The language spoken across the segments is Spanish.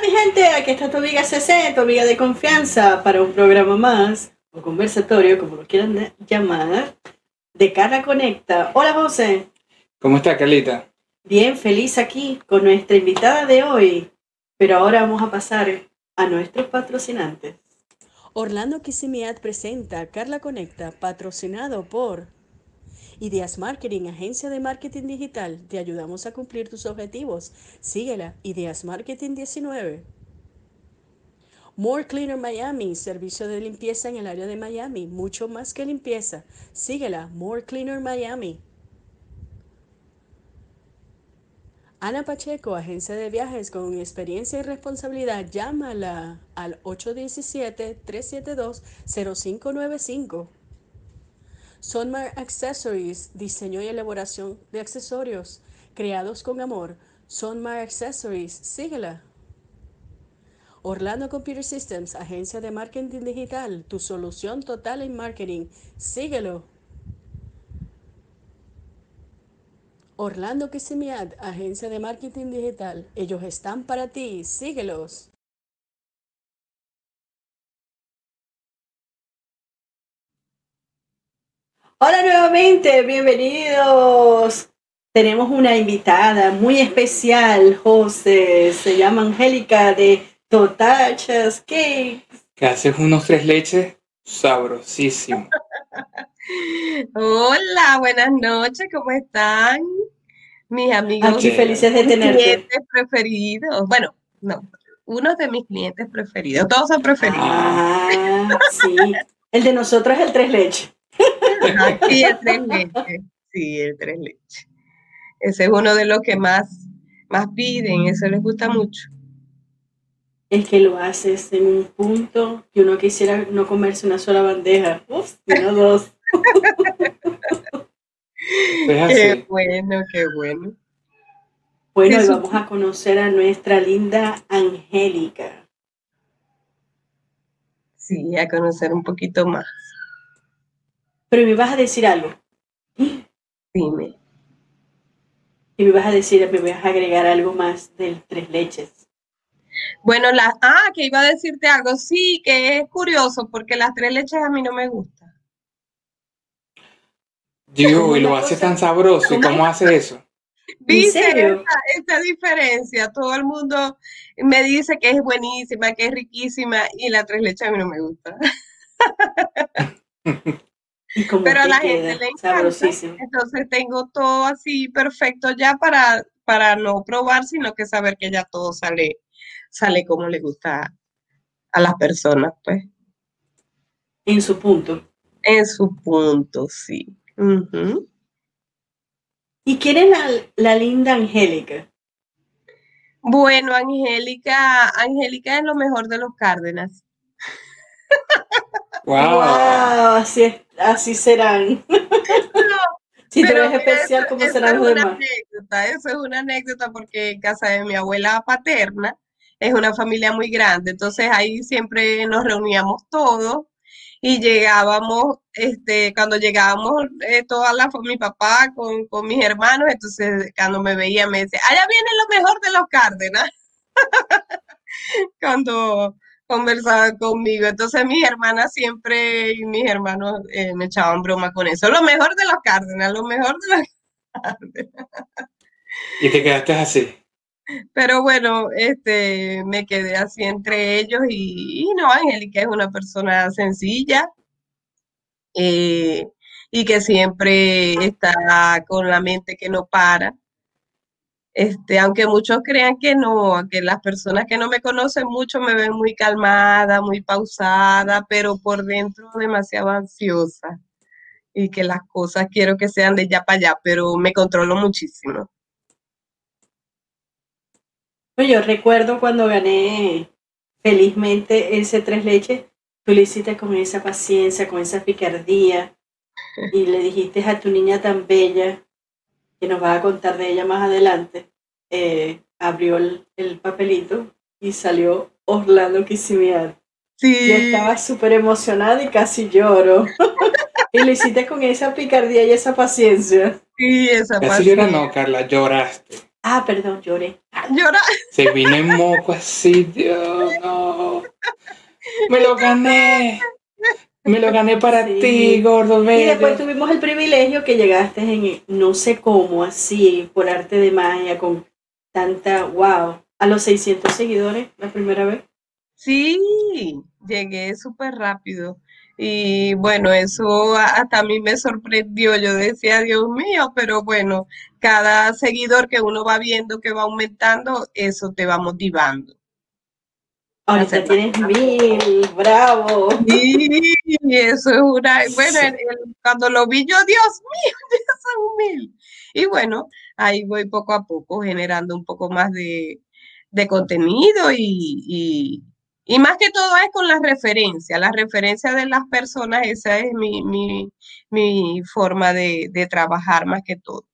mi gente, aquí está tu amiga CC, tu amiga de confianza para un programa más, o conversatorio, como lo quieran llamar, de Carla Conecta. Hola José. ¿Cómo está Carlita? Bien, feliz aquí con nuestra invitada de hoy, pero ahora vamos a pasar a nuestros patrocinantes. Orlando Kisimiat presenta Carla Conecta, patrocinado por Ideas Marketing, agencia de marketing digital. Te ayudamos a cumplir tus objetivos. Síguela, Ideas Marketing 19. More Cleaner Miami, servicio de limpieza en el área de Miami, mucho más que limpieza. Síguela, More Cleaner Miami. Ana Pacheco, agencia de viajes con experiencia y responsabilidad, llámala al 817-372-0595. Sonmar Accessories, diseño y elaboración de accesorios creados con amor. Sonmar Accessories, síguela. Orlando Computer Systems, agencia de marketing digital, tu solución total en marketing. Síguelo. Orlando Kisimiad, agencia de marketing digital. Ellos están para ti. Síguelos. Hola nuevamente, bienvenidos. Tenemos una invitada muy especial, José. Se llama Angélica de Totachas Cakes. Que haces unos tres leches sabrosísimos. Hola, buenas noches, ¿cómo están? Mis amigos. Aquí felices de tenerte. Clientes preferidos. Bueno, no, uno de mis clientes preferidos. Todos son preferidos. Ah, sí. El de nosotros es el tres leches. Sí, el tres leches. Sí, el tres leches. Ese es uno de los que más, más piden, eso les gusta mucho. Es que lo haces en un punto que uno quisiera no comerse una sola bandeja, Uf, sino dos. Qué bueno, qué bueno. Bueno, hoy vamos a conocer a nuestra linda Angélica. Sí, a conocer un poquito más. Pero me vas a decir algo. Dime. Y me vas a decir, me vas a agregar algo más del tres leches. Bueno, las, ah, que iba a decirte algo, sí, que es curioso porque las tres leches a mí no me gustan. Digo, y lo hace tan sabroso, ¿y cómo hace eso? ¿Viste esta, esta, diferencia? Todo el mundo me dice que es buenísima, que es riquísima, y la tres leches a mí no me gusta. Pero a la gente le encanta. Entonces tengo todo así perfecto ya para, para no probar, sino que saber que ya todo sale, sale como le gusta a las personas, pues. En su punto. En su punto, sí. ¿Y quién es la, la linda Angélica? Bueno, Angélica, Angélica es lo mejor de los Cárdenas. Wow. Así, así serán. si tú eres especial, ¿cómo serán los demás? Anécdota, eso es una anécdota porque en casa de mi abuela paterna es una familia muy grande, entonces ahí siempre nos reuníamos todos y llegábamos, este, cuando llegábamos eh, toda la mi papá con, con, mis hermanos, entonces cuando me veía me decía, allá viene lo mejor de los Cárdenas. cuando conversaban conmigo. Entonces mis hermanas siempre y mis hermanos eh, me echaban broma con eso. Lo mejor de los Cárdenas, lo mejor de los Cárdenas. Y te quedaste así. Pero bueno, este, me quedé así entre ellos y, no, Angélica es una persona sencilla eh, y que siempre está con la mente que no para. Este, aunque muchos crean que no, que las personas que no me conocen mucho me ven muy calmada, muy pausada, pero por dentro demasiado ansiosa y que las cosas quiero que sean de ya para allá, pero me controlo muchísimo. Yo recuerdo cuando gané felizmente ese tres leches, tú lo hiciste con esa paciencia, con esa picardía y le dijiste a tu niña tan bella que nos va a contar de ella más adelante, eh, abrió el, papelito y salió Orlando Kisimiar. Sí. Yo estaba súper emocionada y casi lloro. y lo hiciste con esa picardía y esa paciencia. Sí, esa paciencia. no, Carla, lloraste. Ah, perdón, lloré. Llora. Se vino en moco así, Dios, no. Me lo gané. Me lo gané para ti, gordo Y después tuvimos el privilegio que llegaste en no sé cómo, así, por arte de magia, con tanta, wow, a los 600 seguidores la primera vez. Sí, llegué súper rápido. Y bueno, eso hasta a mí me sorprendió. Yo decía, Dios mío, pero bueno, cada seguidor que uno va viendo que va aumentando, eso te va motivando. Ahorita tienes mil, bravo. Sí, eso es una. Bueno, cuando lo vi yo, Dios mío, ya son mil. Y bueno, ahí voy poco a poco generando un poco más de, contenido y, y, más que todo es con la referencia, la referencia de las personas, esa es mi, forma de, de trabajar más que todo.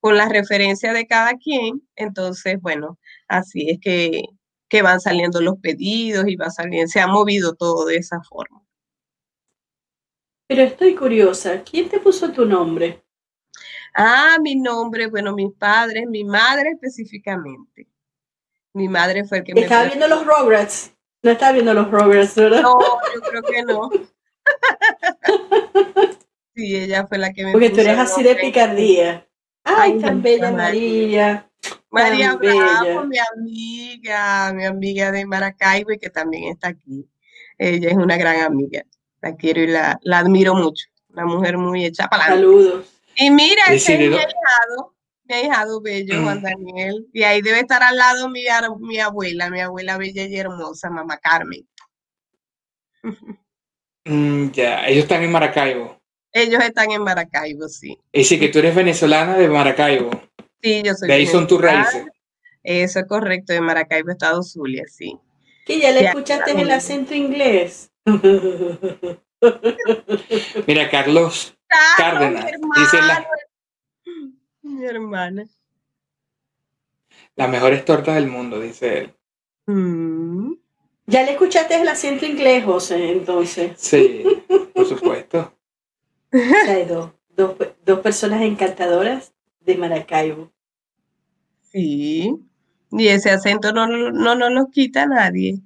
Con la referencia de cada quien, entonces, bueno, así es que que van saliendo los pedidos y va saliendo, se ha movido todo de esa forma. Pero estoy curiosa, ¿quién te puso tu nombre? Ah, mi nombre, bueno, mis padres, mi madre específicamente. Mi madre fue el que me... Estaba viendo los Rugrats. No estaba viendo los Rugrats, ¿verdad? No, yo creo que no. sí, ella fue la que me Porque tú eres así de picardía. Ay, tan bella María. María Bravo, mi amiga, mi amiga de Maracaibo y que también está aquí. Ella es una gran amiga. La quiero y la, admiro mucho. Una mujer muy hecha para Saludos. Y mira, ese es mi ahijado, mi ahijado bello, Juan mm. Daniel. Y ahí debe estar al lado mi, mi abuela, mi abuela bella y hermosa, mamá Carmen. Mm, ya, ellos están en Maracaibo. Ellos están en Maracaibo, sí. Y sí que tú eres venezolana de Maracaibo. Sí, yo soy. De ahí son tus raíces. Eso es correcto, de Maracaibo, Estado Zulia, sí. Que ya le escuchaste el acento inglés. Mira, Carlos Cárdenas. dice la, mi hermana. Las mejores tortas del mundo, dice él. Mm. Ya le escuchaste el acento inglés, José, entonces. Sí, por supuesto. hay dos, dos personas encantadoras de Maracaibo. Sí, y ese acento no, no nos lo quita nadie.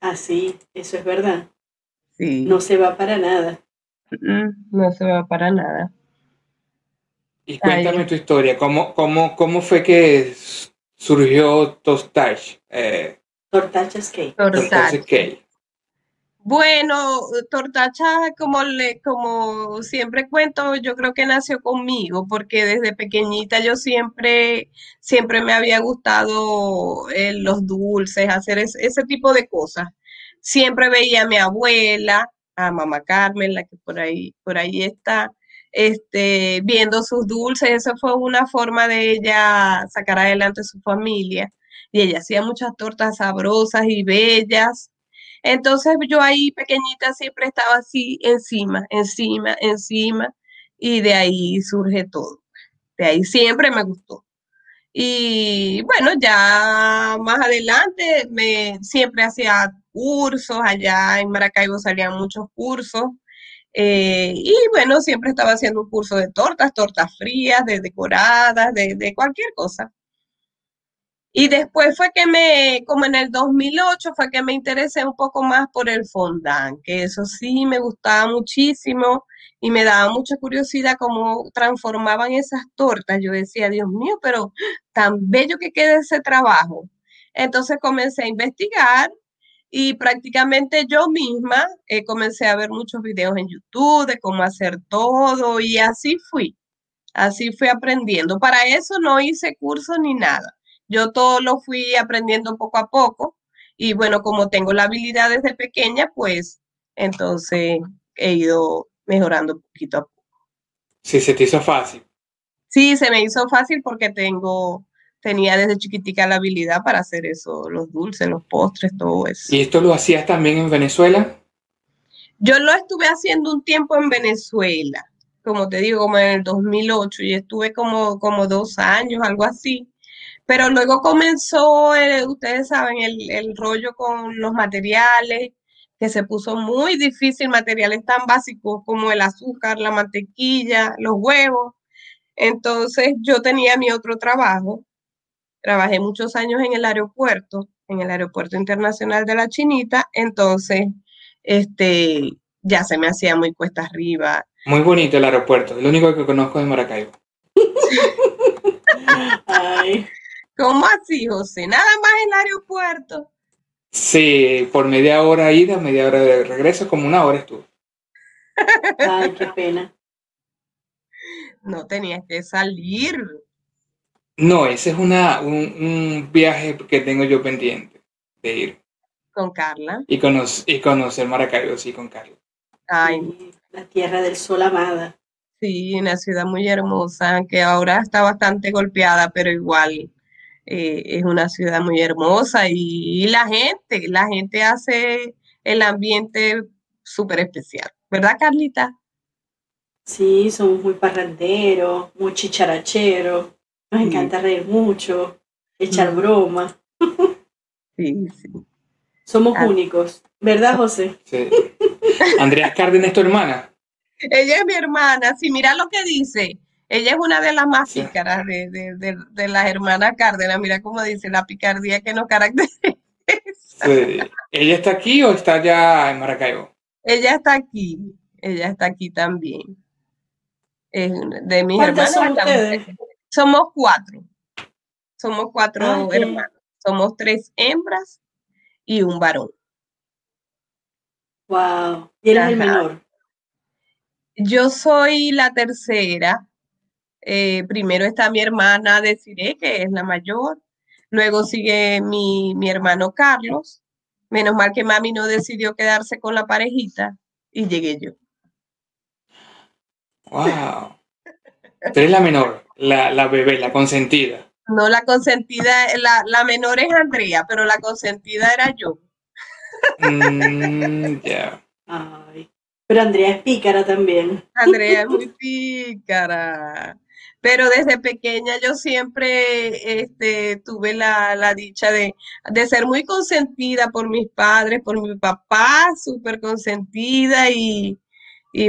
Así, ah, eso es verdad. Sí. No se va para nada. No se va para nada. Y cuéntame tu historia, ¿Cómo, cómo, cómo fue que surgió Tostache? Eh, Tortachas Cake. Cake. Bueno, Tortacha, como le, como siempre cuento, yo creo que nació conmigo, porque desde pequeñita yo siempre, siempre me había gustado eh, los dulces, hacer ese tipo de cosas. Siempre veía a mi abuela, a mamá Carmen, la que por ahí, por ahí está, este, viendo sus dulces. Eso fue una forma de ella sacar adelante su familia. Y ella hacía muchas tortas sabrosas y bellas entonces yo ahí pequeñita siempre estaba así encima, encima, encima, y de ahí surge todo. De ahí siempre me gustó. Y bueno, ya más adelante me siempre hacía cursos, allá en Maracaibo salían muchos cursos. Eh, y bueno, siempre estaba haciendo un curso de tortas, tortas frías, de decoradas, de, de cualquier cosa. Y después fue que me, como en el 2008, fue que me interesé un poco más por el fondant, que eso sí me gustaba muchísimo y me daba mucha curiosidad cómo transformaban esas tortas. Yo decía, Dios mío, pero tan bello que quede ese trabajo. Entonces comencé a investigar y prácticamente yo misma eh, comencé a ver muchos videos en YouTube de cómo hacer todo y así fui. Así fui aprendiendo. Para eso no hice curso ni nada yo todo lo fui aprendiendo poco a poco y bueno, como tengo la habilidad desde pequeña, pues entonces he ido mejorando poquito a poco. Sí, se te hizo fácil. Sí, se me hizo fácil porque tengo, tenía desde chiquitica la habilidad para hacer eso, los dulces, los postres, todo eso. ¿Y esto lo hacías también en Venezuela? Yo lo estuve haciendo un tiempo en Venezuela, como te digo, como en el 2008, y estuve como, como dos años, algo así. Pero luego comenzó, eh, ustedes saben, el, rollo con los materiales, que se puso muy difícil, materiales tan básicos como el azúcar, la mantequilla, los huevos. Entonces yo tenía mi otro trabajo, trabajé muchos años en el aeropuerto, en el aeropuerto internacional de la Chinita, entonces este, ya se me hacía muy cuesta arriba. Muy bonito el aeropuerto, lo único que conozco es Maracaibo. ¿Cómo así, José? Nada más el aeropuerto. Sí, por media hora ida, media hora de regreso, como una hora estuvo. Ay, qué pena. No tenías que salir. No, ese es una, un, viaje que tengo yo pendiente de ir. Con Carla. Y, y conocer Maracaibo, sí, con Carla. Ay. la tierra del sol amada. Sí, una ciudad muy hermosa, que ahora está bastante golpeada, pero igual eh, es una ciudad muy hermosa y, la gente, la gente hace el ambiente súper especial, ¿verdad, Carlita? Sí, somos muy parranderos, muy chicharacheros, nos encanta reír mucho, echar bromas. Sí, sí. Somos ah. únicos, ¿verdad, José? Sí. Andrea Cárdenas es tu hermana. Ella es mi hermana, sí, mira lo que dice. Ella es una de las más pícaras de, las hermanas Cárdenas. Mira cómo dice la picardía que nos caracteriza. Sí. ¿Ella está aquí o está ya en Maracaibo? Ella está aquí. Ella está aquí también. de mis hermanas. Son Somos cuatro. Somos cuatro ah, hermanos. Somos tres hembras y un varón. Wow. ¿Y él es el menor? Yo soy la tercera. Eh, primero está mi hermana Desiree, que es la mayor. Luego sigue mi, hermano Carlos. Menos mal que mami no decidió quedarse con la parejita y llegué yo. Wow. Tú eres la menor, la, bebé, la consentida. No, la consentida, la, la, menor es Andrea, pero la consentida era yo. Mm, pero Andrea es pícara también. Andrea es muy pícara pero desde pequeña yo siempre este, tuve la, dicha de, ser muy consentida por mis padres, por mi papá, súper consentida y,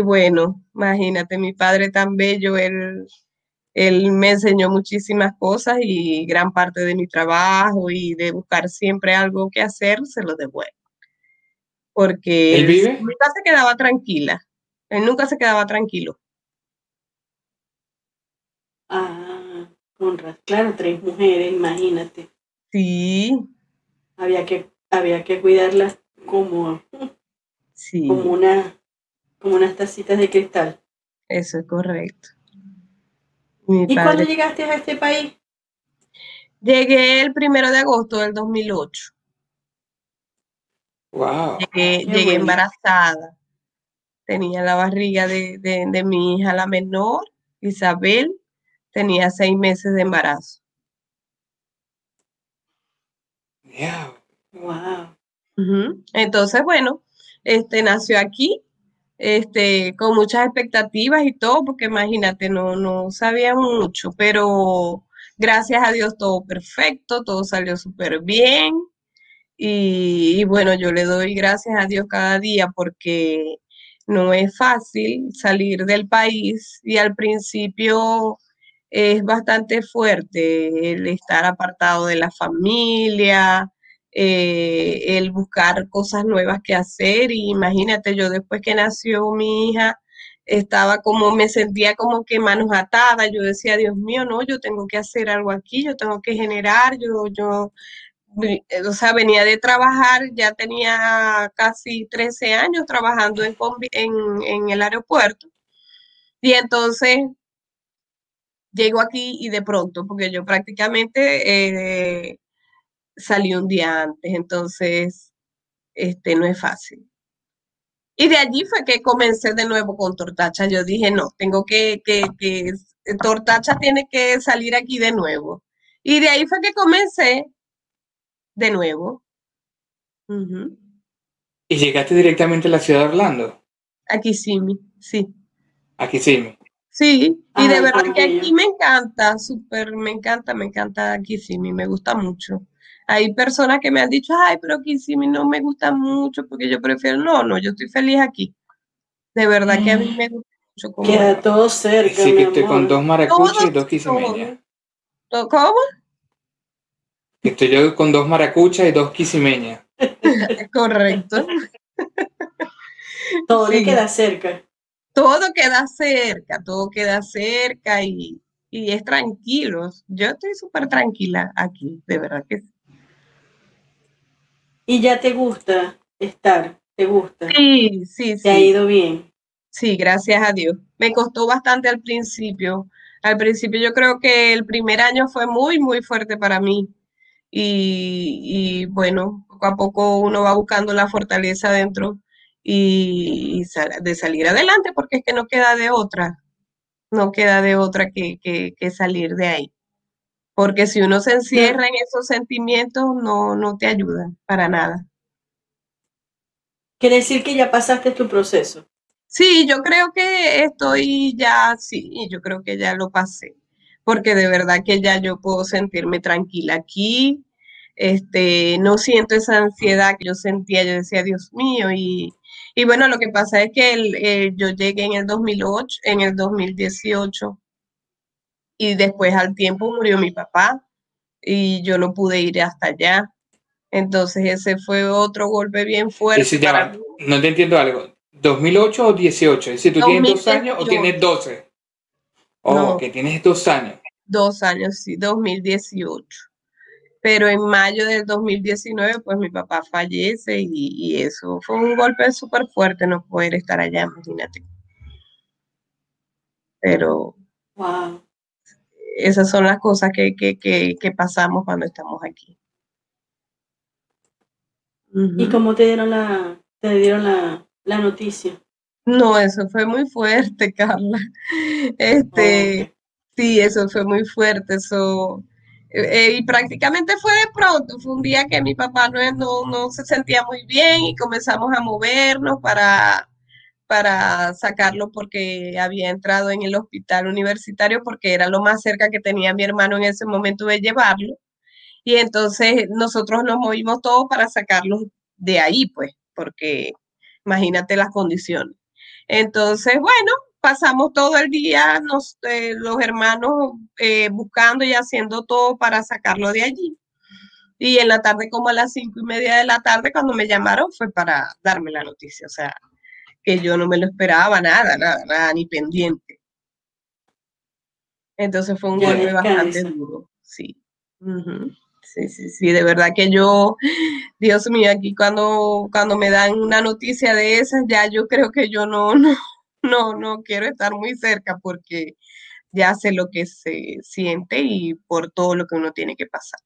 bueno, imagínate, mi padre tan bello, él, él me enseñó muchísimas cosas y gran parte de mi trabajo y de buscar siempre algo que hacer, se lo devuelvo. Porque ¿Él vive? nunca se quedaba tranquila, él nunca se quedaba tranquilo. Ah, con claro, tres mujeres, imagínate. Sí. Había que, había que cuidarlas como, sí. como una, como unas tacitas de cristal. Eso es correcto. ¿Y cuándo llegaste a este país? Llegué el primero de agosto del 2008. Wow. Llegué, embarazada. Tenía la barriga de, de mi hija, la menor, Isabel, tenía seis meses de embarazo. Wow. Entonces, bueno, este nació aquí, este, con muchas expectativas y todo, porque imagínate, no, no sabía mucho, pero gracias a Dios todo perfecto, todo salió súper bien. y, bueno, yo le doy gracias a Dios cada día porque no es fácil salir del país y al principio es bastante fuerte el estar apartado de la familia, eh, el buscar cosas nuevas que hacer. Y imagínate, yo después que nació mi hija, estaba como, me sentía como que manos atadas. Yo decía, Dios mío, no, yo tengo que hacer algo aquí, yo tengo que generar, yo, yo, o sea, venía de trabajar, ya tenía casi 13 años trabajando en, en el aeropuerto. Y entonces llego aquí y de pronto, porque yo prácticamente eh, salí un día antes, entonces este, no es fácil. Y de allí fue que comencé de nuevo con Tortacha. Yo dije, no, tengo que, que, que Tortacha tiene que salir aquí de nuevo. Y de ahí fue que comencé de nuevo. ¿Y llegaste directamente a la ciudad de Orlando? Aquí sí, sí. Aquí sí. Sí, y de verdad que aquí me encanta, súper, me encanta, me encanta Kissimmee, me gusta mucho. Hay personas que me han dicho, ay, pero Kissimmee no me gusta mucho porque yo prefiero, no, no, yo estoy feliz aquí. De verdad que a mí me gusta Queda todo cerca. Sí, que estoy con dos maracuchas y dos quisimeñas. ¿Cómo? Estoy yo con dos maracuchas y dos quisimeñas. Correcto. todo le queda cerca. Todo queda cerca, todo queda cerca y, y es tranquilo. Yo estoy súper tranquila aquí, de verdad que sí. ¿Y ya te gusta estar? ¿Te gusta? Sí, sí, sí. ¿Te ha ido bien? Sí, gracias a Dios. Me costó bastante al principio. Al principio yo creo que el primer año fue muy, muy fuerte para mí. Y, bueno, poco a poco uno va buscando la fortaleza dentro y, de salir adelante porque es que no queda de otra, no queda de otra que, que salir de ahí. Porque si uno se encierra en esos sentimientos, no, no te ayudan para nada. Quiere decir que ya pasaste tu proceso. Sí, yo creo que estoy ya, sí, yo creo que ya lo pasé, porque de verdad que ya yo puedo sentirme tranquila aquí, este, no siento esa ansiedad que yo sentía, yo decía, Dios mío, y, y bueno, lo que pasa es que el, eh, yo llegué en el 2008, en el 2018, y después al tiempo murió mi papá y yo no pude ir hasta allá. Entonces ese fue otro golpe bien fuerte. no te entiendo algo. ¿2008 o 18? Es decir, ¿tú tienes dos años o tienes 12? Oh, que tienes dos años. Dos años, sí, 2018. Pero en mayo del 2019, pues mi papá fallece y, y eso fue un golpe súper fuerte no poder estar allá, imagínate. Pero wow esas son las cosas que, pasamos cuando estamos aquí. ¿Y cómo te dieron la, te dieron la, noticia? No, eso fue muy fuerte, Carla. Este, sí, eso fue muy fuerte. Eso, eh, y prácticamente fue de pronto. Fue un día que mi papá no, no, no se sentía muy bien y comenzamos a movernos para, para sacarlo porque había entrado en el hospital universitario porque era lo más cerca que tenía mi hermano en ese momento de llevarlo. Y entonces nosotros nos movimos todos para sacarlo de ahí, pues, porque imagínate las condiciones. Entonces, bueno, pasamos todo el día nos, eh, los hermanos eh, buscando y haciendo todo para sacarlo de allí. Y en la tarde, como a las cinco y media de la tarde, cuando me llamaron, fue para darme la noticia. O sea, que yo no me lo esperaba, nada, nada, nada, ni pendiente. Entonces fue un golpe bastante duro, sí. Sí, sí, sí, de verdad que yo, Dios mío, aquí cuando, cuando me dan una noticia de esas, ya yo creo que yo no, no, no, no quiero estar muy cerca porque ya sé lo que se siente y por todo lo que uno tiene que pasar.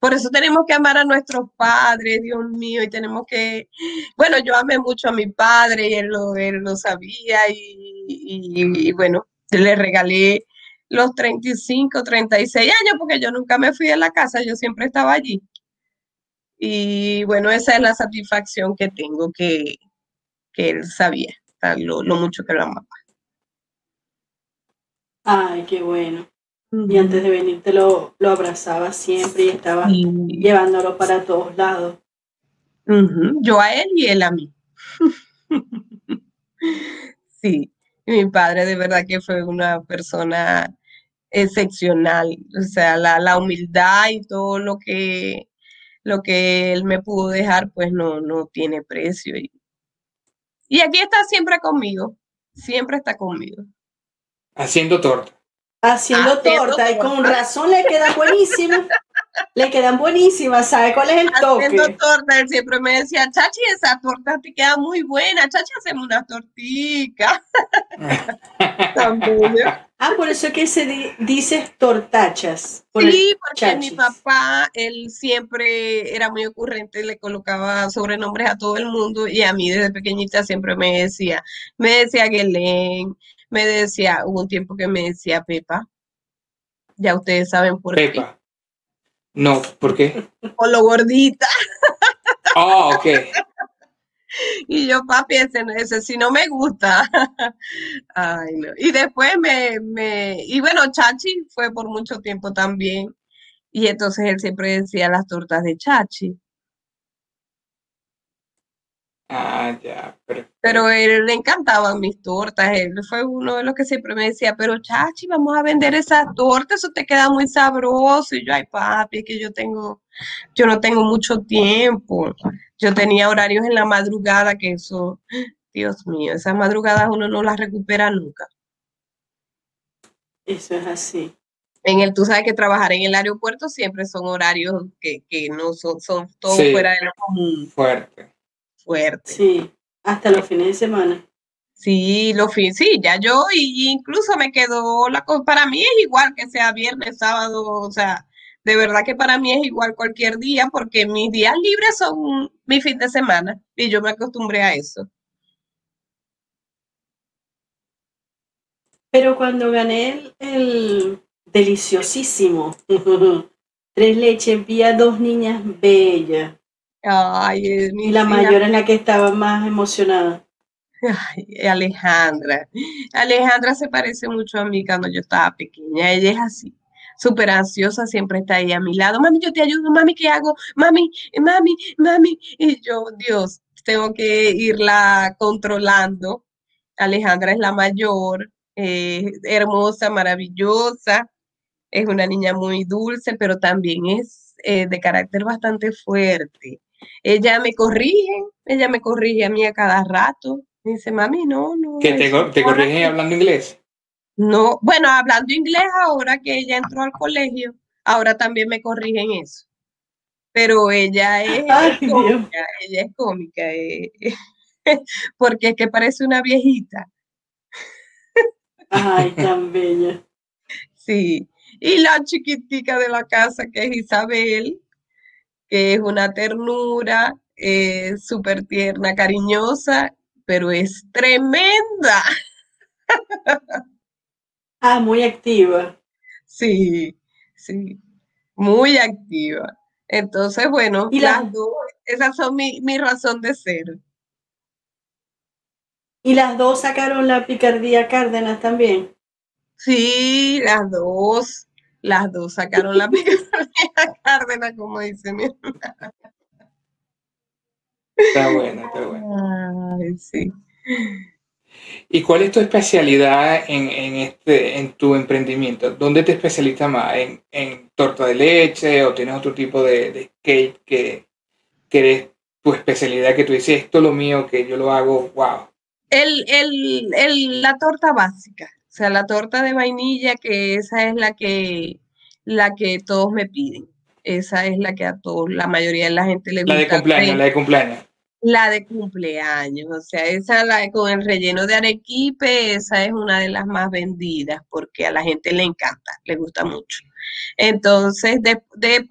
Por eso tenemos que amar a nuestros padres, Dios mío, y tenemos que, bueno, yo amé mucho a mi padre y él lo, él lo sabía y, bueno, le regalé los 35, 36 años porque yo nunca me fui de la casa, yo siempre estaba allí. Y bueno, esa es la satisfacción que tengo que, que él sabía, lo, lo mucho que lo amaba. Ay, qué bueno. Y antes de venirte lo, lo abrazaba siempre y estaba llevándolo para todos lados. Yo a él y él a mí. sí, mi padre de verdad que fue una persona excepcional, o sea, la, la humildad y todo lo que, lo que él me pudo dejar, pues no, no tiene precio. Y, y aquí está siempre conmigo, siempre está conmigo. Haciendo torta haciendo, torta, y con razón le queda buenísima. le quedan buenísimas, ¿sabe cuál es el toque? Haciendo torta, él siempre me decía, Chachi, esa torta te queda muy buena, Chachi, hacemos una tortica. ah, por eso que se dice tortachas. sí, porque mi papá, él siempre era muy ocurrente, le colocaba sobrenombres a todo el mundo y a mí desde pequeñita siempre me decía, me decía Guelén, me decía, hubo un tiempo que me decía Pepa. Ya ustedes saben por qué. Pepa. No, ¿por qué? Por lo gordita. Oh, ok. Y yo, papi, ese, ese sí no me gusta. Ay, no. Y después me, me, y bueno, Chachi fue por mucho tiempo también. Y entonces él siempre decía las tortas de Chachi. Ah, ya. Pero él le encantaban mis tortas. Él fue uno de los que siempre me decía, pero chachi, vamos a vender esas tortas, eso te queda muy sabroso. Y yo, ay papi, que yo tengo, yo no tengo mucho tiempo. Yo tenía horarios en la madrugada que eso, Dios mío, esas madrugadas uno no las recupera nunca. Eso es así. En el, tú sabes que trabajar en el aeropuerto siempre son horarios que, no son, son todo fuera de lo común. Fuerte fuerte. Sí, hasta los fines de semana. Sí, los fines, sí, ya yo, y, incluso me quedó la cosa, para mí es igual que sea viernes, sábado, o sea, de verdad que para mí es igual cualquier día, porque mis días libres son mi fin de semana, y yo me acostumbré a eso. Pero cuando gané el, deliciosísimo tres leches, vi a dos niñas bellas Ay, y la mayor en la que estaba más emocionada. Ay, Alejandra. Alejandra se parece mucho a mí cuando yo estaba pequeña. Ella es así, súper ansiosa, siempre está ahí a mi lado. Mami, yo te ayudo, mami, ¿qué hago? Mami, mami, mami. Y yo, Dios, tengo que irla controlando. Alejandra es la mayor, eh, hermosa, maravillosa. Es una niña muy dulce, pero también es eh, de carácter bastante fuerte. Ella me corrige, ella me corrige a mí a cada rato. Me dice, mami, no, no. ¿Que te, te corrigen hablando inglés? No, bueno, hablando inglés ahora que ella entró al colegio, ahora también me corrigen eso. Pero ella es, cómica, ella es cómica, eh, porque es que parece una viejita. Ay, tan bella. Sí, y la chiquitica de la casa que es Isabel, que es una ternura, súper tierna, cariñosa, pero es tremenda. Ah, muy activa. Sí, sí, muy activa. Entonces, bueno, ¿Y las dos, esas son mi, mi razón de ser. ¿Y las dos sacaron la picardía Cárdenas también? Sí, las dos. Las dos sacaron la picardía Cárdenas, como dice mi hermana. Está bueno, está bueno. Ay, sí. ¿Y cuál es tu especialidad en, este, en tu emprendimiento? ¿Dónde te especializas más? ¿En, torta de leche o tienes otro tipo de, cake que, que es tu especialidad que tú dices, esto es lo mío, que yo lo hago, wow? El, el, la torta básica. O sea, la torta de vainilla, que esa es la que, la que todos me piden. Esa es la que a todos, la mayoría de la gente le gusta. La de cumpleaños, la de cumpleaños. La de cumpleaños, o sea, esa la con el relleno de arequipe, esa es una de las más vendidas porque a la gente le encanta, le gusta mucho. Entonces,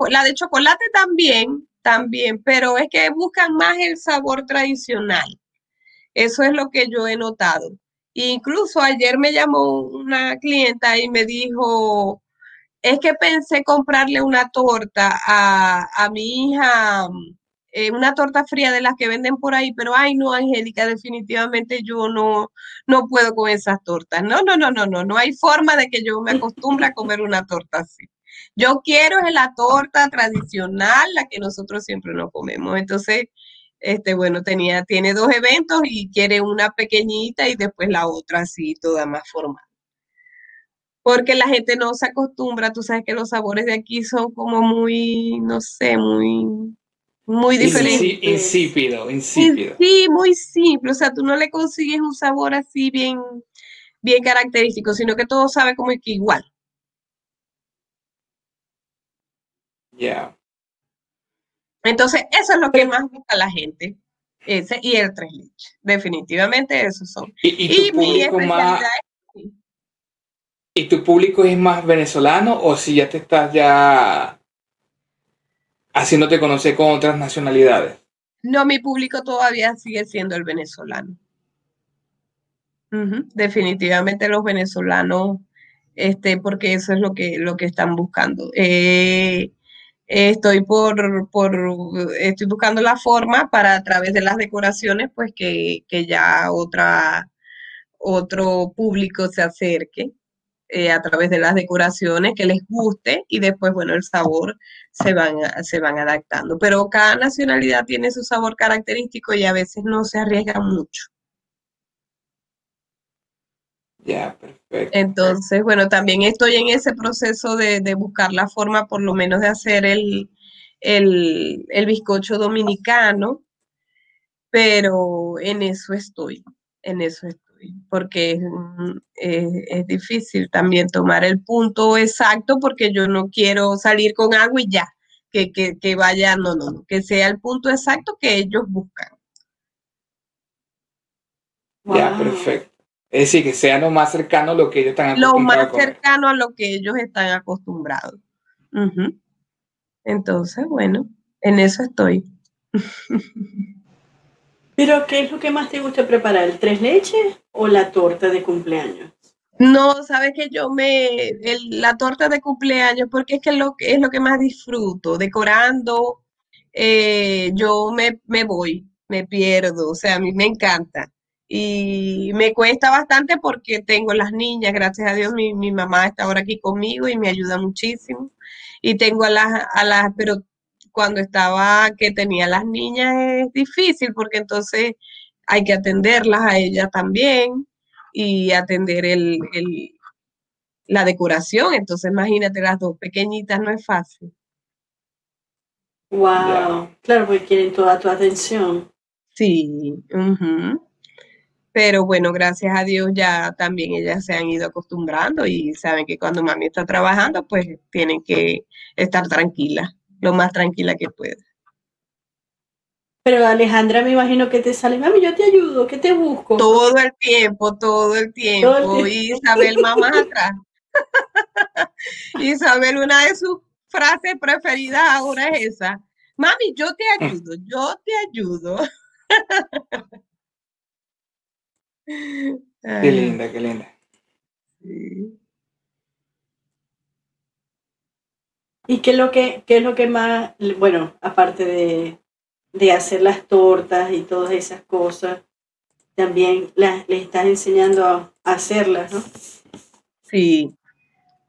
la de chocolate también, también, pero es que buscan más el sabor tradicional. Eso es lo que yo he notado. Incluso ayer me llamó una clienta y me dijo, es que pensé comprarle una torta a, mi hija, eh, una torta fría de las que venden por ahí, pero ay no, Angélica, definitivamente yo no, no puedo con esas tortas. No, no, no, no, no, no hay forma de que yo me acostumbre a comer una torta así. Yo quiero la torta tradicional, la que nosotros siempre nos comemos. Entonces, este, bueno, tenía, tiene dos eventos y quiere una pequeñita y después la otra así, toda más formal. Porque la gente no se acostumbra, tú sabes que los sabores de aquí son como muy, no sé, muy, muy diferentes. Insípido, insípido. Sí, muy simple, o sea, tú no le consigues un sabor así bien, bien característico, sino que todo sabe como que igual. Ya. Entonces, eso es lo que más gusta a la gente. Ese y el tres leches. Definitivamente esos son. ¿Y, tu público más, ¿Y tu público es más venezolano o si ya te estás ya haciéndote conocer con otras nacionalidades? No, mi público todavía sigue siendo el venezolano. Definitivamente los venezolanos, este, porque eso es lo que, lo que están buscando. Eh, estoy por, estoy buscando la forma para a través de las decoraciones, pues que, ya otra, otro público se acerque. Eh, a través de las decoraciones que les guste y después, bueno, el sabor se van, se van adaptando. Pero cada nacionalidad tiene su sabor característico y a veces no se arriesga mucho. Ya, perfecto. Entonces, bueno, también estoy en ese proceso de, buscar la forma, por lo menos, de hacer el, el, el bizcocho dominicano, pero en eso estoy, en eso estoy porque mm, es, difícil también tomar el punto exacto porque yo no quiero salir con agua y ya, que, que, vaya, no, no, no, que sea el punto exacto que ellos buscan. Ya, perfecto. Es decir, que sea lo más cercano a lo que ellos están acostumbrados. Lo más cercano a lo que ellos están acostumbrados. Entonces, bueno, en eso estoy. Pero, ¿qué es lo que más te gusta preparar? ¿El tres leches o la torta de cumpleaños? No, sabes que yo me, la torta de cumpleaños, porque es que lo, es lo que más disfruto, decorando, eh, yo me, me voy, me pierdo, o sea, a mí me encanta. Y me cuesta bastante porque tengo las niñas, gracias a Dios mi, mi mamá está ahora aquí conmigo y me ayuda muchísimo. Y tengo a las, a las, pero cuando estaba, que tenía las niñas es difícil porque entonces hay que atenderlas a ellas también y atender el, la decoración. Entonces imagínate las dos pequeñitas, no es fácil. Wow, claro, porque quieren toda tu atención. Sí, pero bueno, gracias a Dios ya también ellas se han ido acostumbrando y saben que cuando mami está trabajando, pues tienen que estar tranquilas lo más tranquila que pueda. Pero Alejandra, me imagino que te sale, mami, yo te ayudo, ¿qué te busco? Todo el tiempo, todo el tiempo. Y Isabel mamá atrás. Isabel, una de sus frases preferidas ahora es esa. Mami, yo te ayudo, yo te ayudo. qué linda, qué linda. Sí. ¿Y qué es lo que, qué es lo que más, bueno, aparte de, de hacer las tortas y todas esas cosas, también las, les estás enseñando a, hacerlas, ¿no? Sí,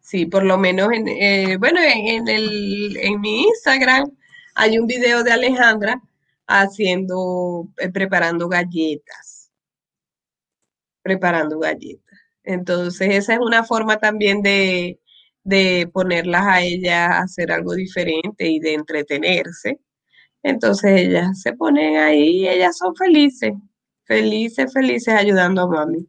sí, por lo menos en, eh, bueno, en, el, en mi Instagram hay un video de Alejandra haciendo, eh, preparando galletas, preparando galletas. Entonces, esa es una forma también de, de ponerlas a ellas a hacer algo diferente y de entretenerse. Entonces ellas se ponen ahí y ellas son felices, felices, felices ayudando a mami.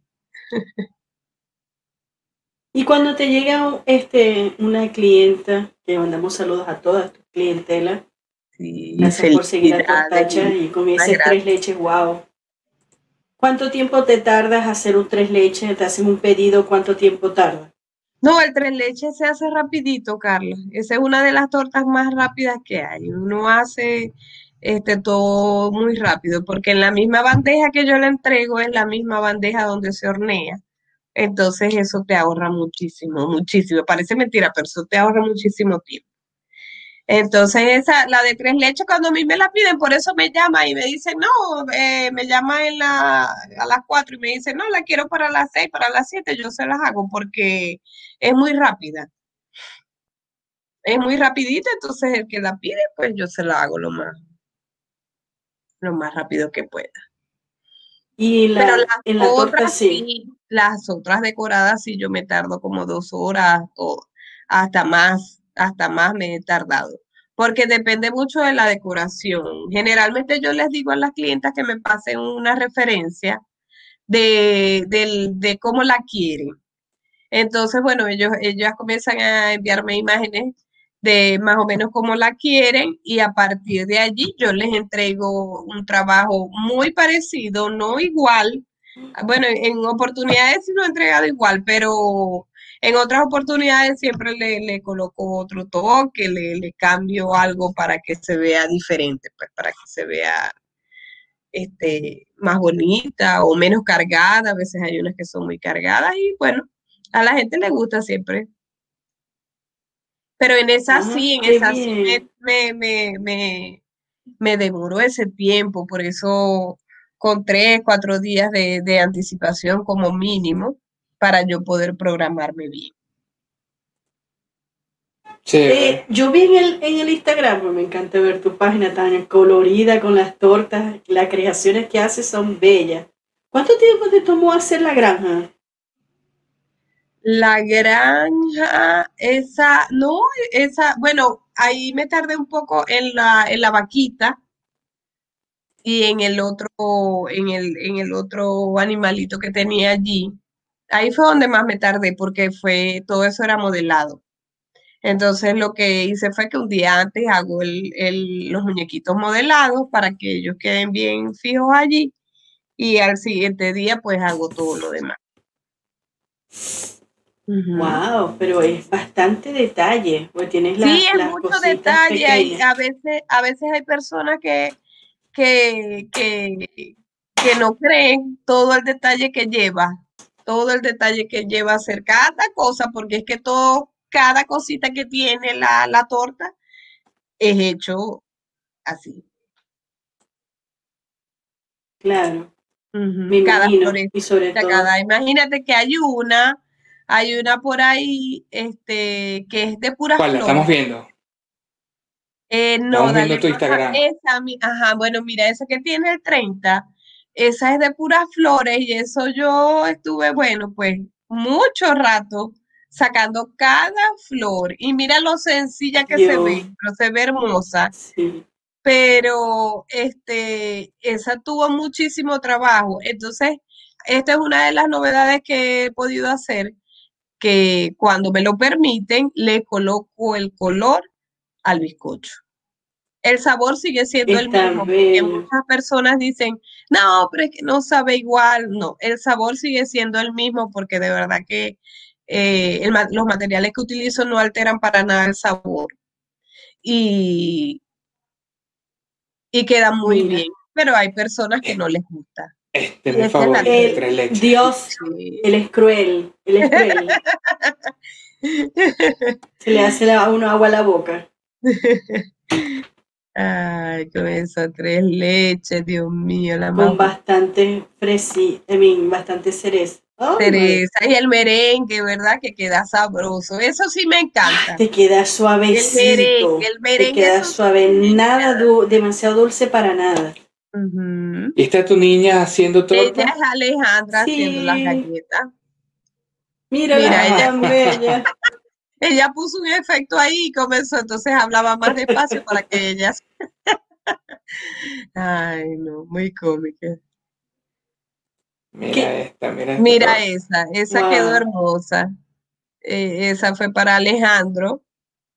Y cuando te llega este, una clienta, que mandamos saludos a todas tus clientelas, gracias por seguir a tacha y con ese tres leches, wow. ¿Cuánto tiempo te tardas hacer un tres leches? ¿Te hacen un pedido? ¿Cuánto tiempo tarda? No, el tres leches se hace rapidito, Carla. Esa es una de las tortas más rápidas que hay. Uno hace este todo muy rápido, porque en la misma bandeja que yo le entrego es la misma bandeja donde se hornea. Entonces eso te ahorra muchísimo, muchísimo. Parece mentira, pero eso te ahorra muchísimo tiempo. Entonces, esa, la de tres leches, cuando a mí me la piden, por eso me llama y me dicen, no, eh, me llama en la, a las cuatro y me dice, no, la quiero para las seis, para las siete, yo se las hago porque es muy rápida. Es muy rapidita, entonces el que la pide, pues yo se la hago lo más, lo más rápido que pueda. Y la, Pero las en la otras sí. Las otras decoradas sí yo me tardo como dos horas o hasta más hasta más me he tardado, porque depende mucho de la decoración. Generalmente yo les digo a las clientas que me pasen una referencia de, de cómo la quieren. Entonces, bueno, ellos, ellas comienzan a enviarme imágenes de más o menos cómo la quieren y a partir de allí yo les entrego un trabajo muy parecido, no igual. Bueno, en oportunidades sí lo he entregado igual, pero en otras oportunidades siempre le, le coloco otro toque, le, le cambio algo para que se vea diferente, pues para que se vea este, más bonita o menos cargada. A veces hay unas que son muy cargadas y bueno, a la gente le gusta siempre. Pero en esa ah, sí, en esa sí me, me, me, me, demoró ese tiempo, por eso con tres, cuatro días de, de anticipación como mínimo para yo poder programarme bien. Eh, yo vi en el, en el Instagram, pues, me encanta ver tu página tan colorida con las tortas, las creaciones que haces son bellas. ¿Cuánto tiempo te tomó hacer la granja? La granja, esa, no, esa, bueno, ahí me tardé un poco en la, en la vaquita y en el otro, en el, en el otro animalito que tenía allí. Ahí fue donde más me tardé porque fue, todo eso era modelado. Entonces lo que hice fue que un día antes hago los muñequitos modelados para que ellos queden bien fijos allí y al siguiente día pues hago todo lo demás. Wow, pero es bastante detalle, pues tienes Sí, es mucho detalle y a veces, a veces hay personas que, que, que, que no creen todo el detalle que lleva, todo el detalle que lleva a hacer cada cosa, porque es que todo cada cosita que tiene la, torta es hecho así. Claro. cada y sobre cada, imagínate que hay una, hay una por ahí, este, que es de pura ¿Cuál? estamos viendo? Eh, no, dale, tu Instagram. Esa, ajá, bueno, mira, esa que tiene el 30, esa es de puras flores y eso yo estuve, bueno, pues mucho rato sacando cada flor y mira lo sencilla que se ve, pero se ve hermosa. Pero este, esa tuvo muchísimo trabajo. Entonces, esta es una de las novedades que he podido hacer, que cuando me lo permiten, le coloco el color al bizcocho. El sabor sigue siendo el mismo, porque muchas personas dicen, no, pero es que no sabe igual. No, el sabor sigue siendo el mismo porque de verdad que eh, los materiales que utilizo no alteran para nada el sabor. Y, y queda muy bien. Pero hay personas que no les gusta. Este es mi favorito, Dios, él es cruel, él es cruel. Se le hace a uno agua a la boca. Ay, con eso, tres leches, Dios mío, la Con bastante fresi, bastante cereza. Teresa, y el merengue, ¿verdad? Que queda sabroso. Eso sí me encanta. Te queda suavecito. El merengue, el merengue. Te queda suave, nada demasiado dulce para nada. ¿Y está tu niña haciendo todo? Ella es Alejandra haciendo las galletas. Mira, ella bella. ella puso un efecto ahí y comenzó, entonces hablaba más despacio para que ella. Ay, no, muy cómica. Mira esta, mira Mira esa, esa quedó hermosa. Eh, esa fue para Alejandro.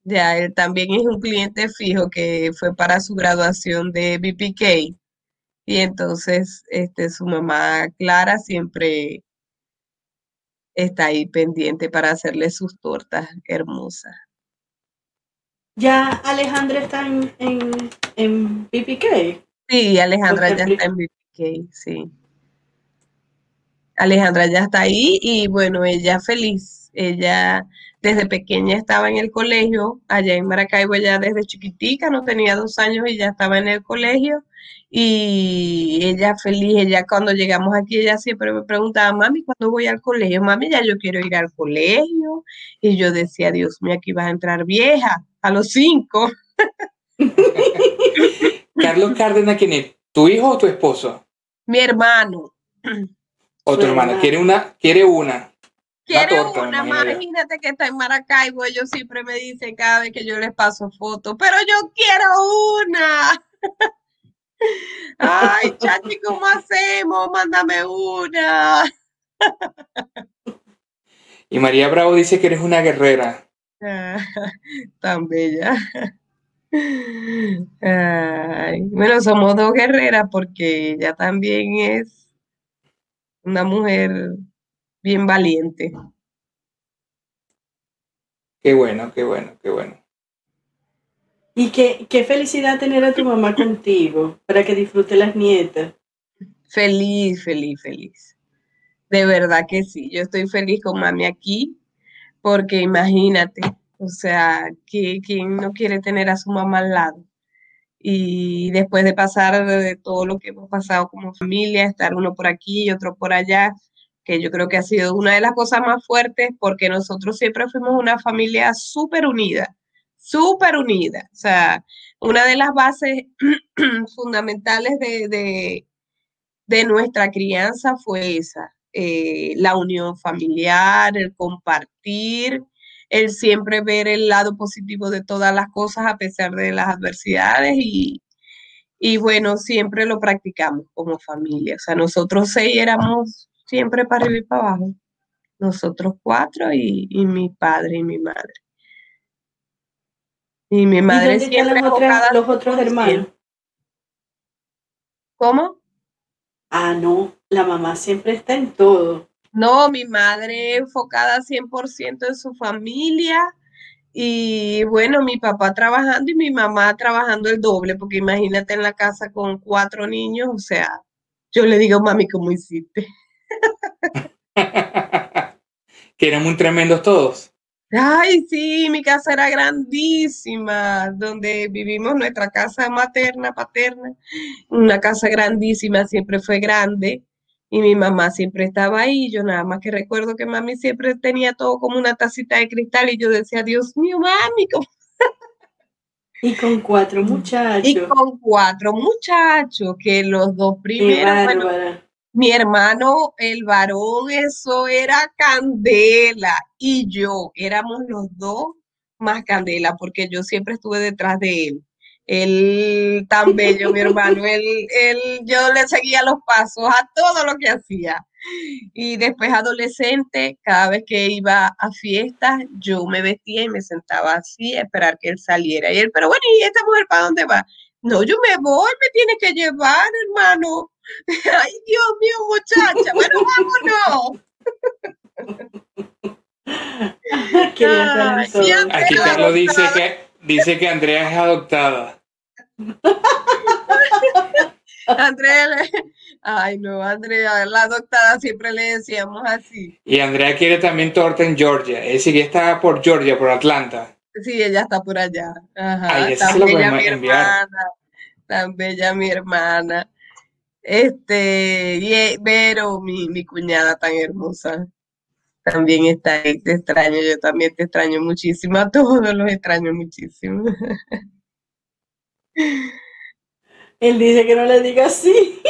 Ya, él también es un cliente fijo que fue para su graduación de BPK. Y entonces, este, su mamá Clara siempre está ahí pendiente para hacerle sus tortas hermosas. ¿Ya Alejandra está en, en, BPK? Sí, Alejandra ya está en BPK, sí. Alejandra ya está ahí y bueno, ella feliz. Ella desde pequeña estaba en el colegio, allá en Maracaibo, ya desde chiquitica, no tenía dos años y ya estaba en el colegio. Y ella feliz, ella cuando llegamos aquí, ella siempre me preguntaba, mami, ¿cuándo voy al colegio? Mami, ya yo quiero ir al colegio. Y yo decía, Dios mío, aquí vas a entrar vieja, a los cinco. Carlos Cárdenas, ¿quién es? ¿Tu hijo o tu esposo? Mi hermano. Otro hermano, quiere una, quiere una. Quiere una, imagínate que está en Maracaibo, ellos siempre me dicen cada vez que yo les paso fotos, pero yo quiero una. Ay, chachi, ¿cómo hacemos? Mándame una. Y María Bravo dice que eres una guerrera. tan bella. Ay, bueno, somos dos guerreras porque ella también es una mujer bien valiente. Qué bueno, qué bueno, qué bueno. Y qué, qué felicidad tener a tu mamá contigo para que disfrute las nietas. Feliz, feliz, feliz. De verdad que sí. Yo estoy feliz con mami aquí porque imagínate, o sea, ¿quién no quiere tener a su mamá al lado? y después de pasar de todo lo que hemos pasado como familia, estar uno por aquí y otro por allá, que yo creo que ha sido una de las cosas más fuertes porque nosotros siempre fuimos una familia súper unida, súper unida. O sea, una de las bases fundamentales de, de, nuestra crianza fue esa, eh, la unión familiar, el compartir, el siempre ver el lado positivo de todas las cosas a pesar de las adversidades y, y bueno, siempre lo practicamos como familia. O sea, nosotros seis éramos siempre para arriba y para abajo. Nosotros cuatro y, mi padre y mi madre. Y mi madre ¿Y siempre los, los otros hermanos. ¿Cómo? Ah, no, la mamá siempre está en todo. No, mi madre enfocada 100% en su familia y bueno, mi papá trabajando y mi mamá trabajando el doble, porque imagínate en la casa con cuatro niños, o sea, yo le digo, mami, ¿cómo hiciste? que eran muy tremendos todos. Ay, sí, mi casa era grandísima, donde vivimos nuestra casa materna, paterna, una casa grandísima, siempre fue grande, y mi mamá siempre estaba ahí. Yo nada más que recuerdo que mami siempre tenía todo como una tacita de cristal y yo decía, Dios mío, mami. Y con cuatro muchachos. Y con cuatro muchachos, que los dos primeros, mi hermano, el varón, eso era candela. Y yo, éramos los dos más candela, porque yo siempre estuve detrás de él él tan bello, mi hermano, él, él, yo le seguía los pasos a todo lo que hacía. Y después adolescente, cada vez que iba a fiestas, yo me vestía y me sentaba así a esperar que él saliera. Y él, pero bueno, ¿y esta mujer para dónde va? No, yo me voy, me tiene que llevar, hermano. Ay, Dios mío, muchacha, bueno, vámonos. Aquí Carlos dice que, dice que Andrea es adoptada. Andrea, ay no, Andrea, la adoptada siempre le decíamos así. Y Andrea quiere también torta en Georgia. Es decir, que está por Georgia, por Atlanta. Sí, ella está por allá. Ajá, tan bella mi hermana. Tan bella mi hermana. Este, y eh, Vero, mi, mi cuñada tan hermosa. También está ahí, te extraño, yo también te extraño muchísimo, a todos los extraño muchísimo. Él dice que no le diga así.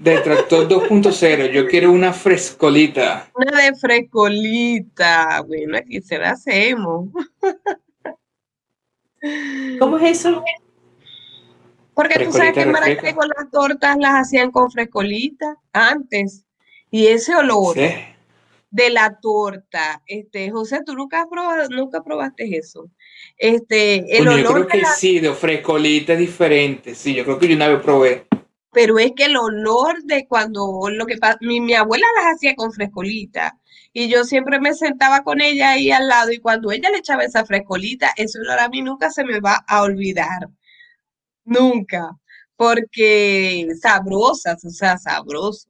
Detractor 2.0, yo quiero una frescolita. Una de frescolita. Bueno, aquí se la hacemos. ¿Cómo es eso? Porque tú sabes que en Maracaibo las tortas las hacían con frescolita antes. Y ese olor de la torta, este, José, tú nunca has probado, nunca probaste eso. Este, el olor yo creo que sí, de frescolita es diferente. Sí, yo creo que yo una vez probé. Pero es que el olor de cuando lo que mi, mi abuela las hacía con frescolita y yo siempre me sentaba con ella ahí al lado y cuando ella le echaba esa frescolita, ese olor a mí nunca se me va a olvidar. Nunca. Porque sabrosas, o sea, sabroso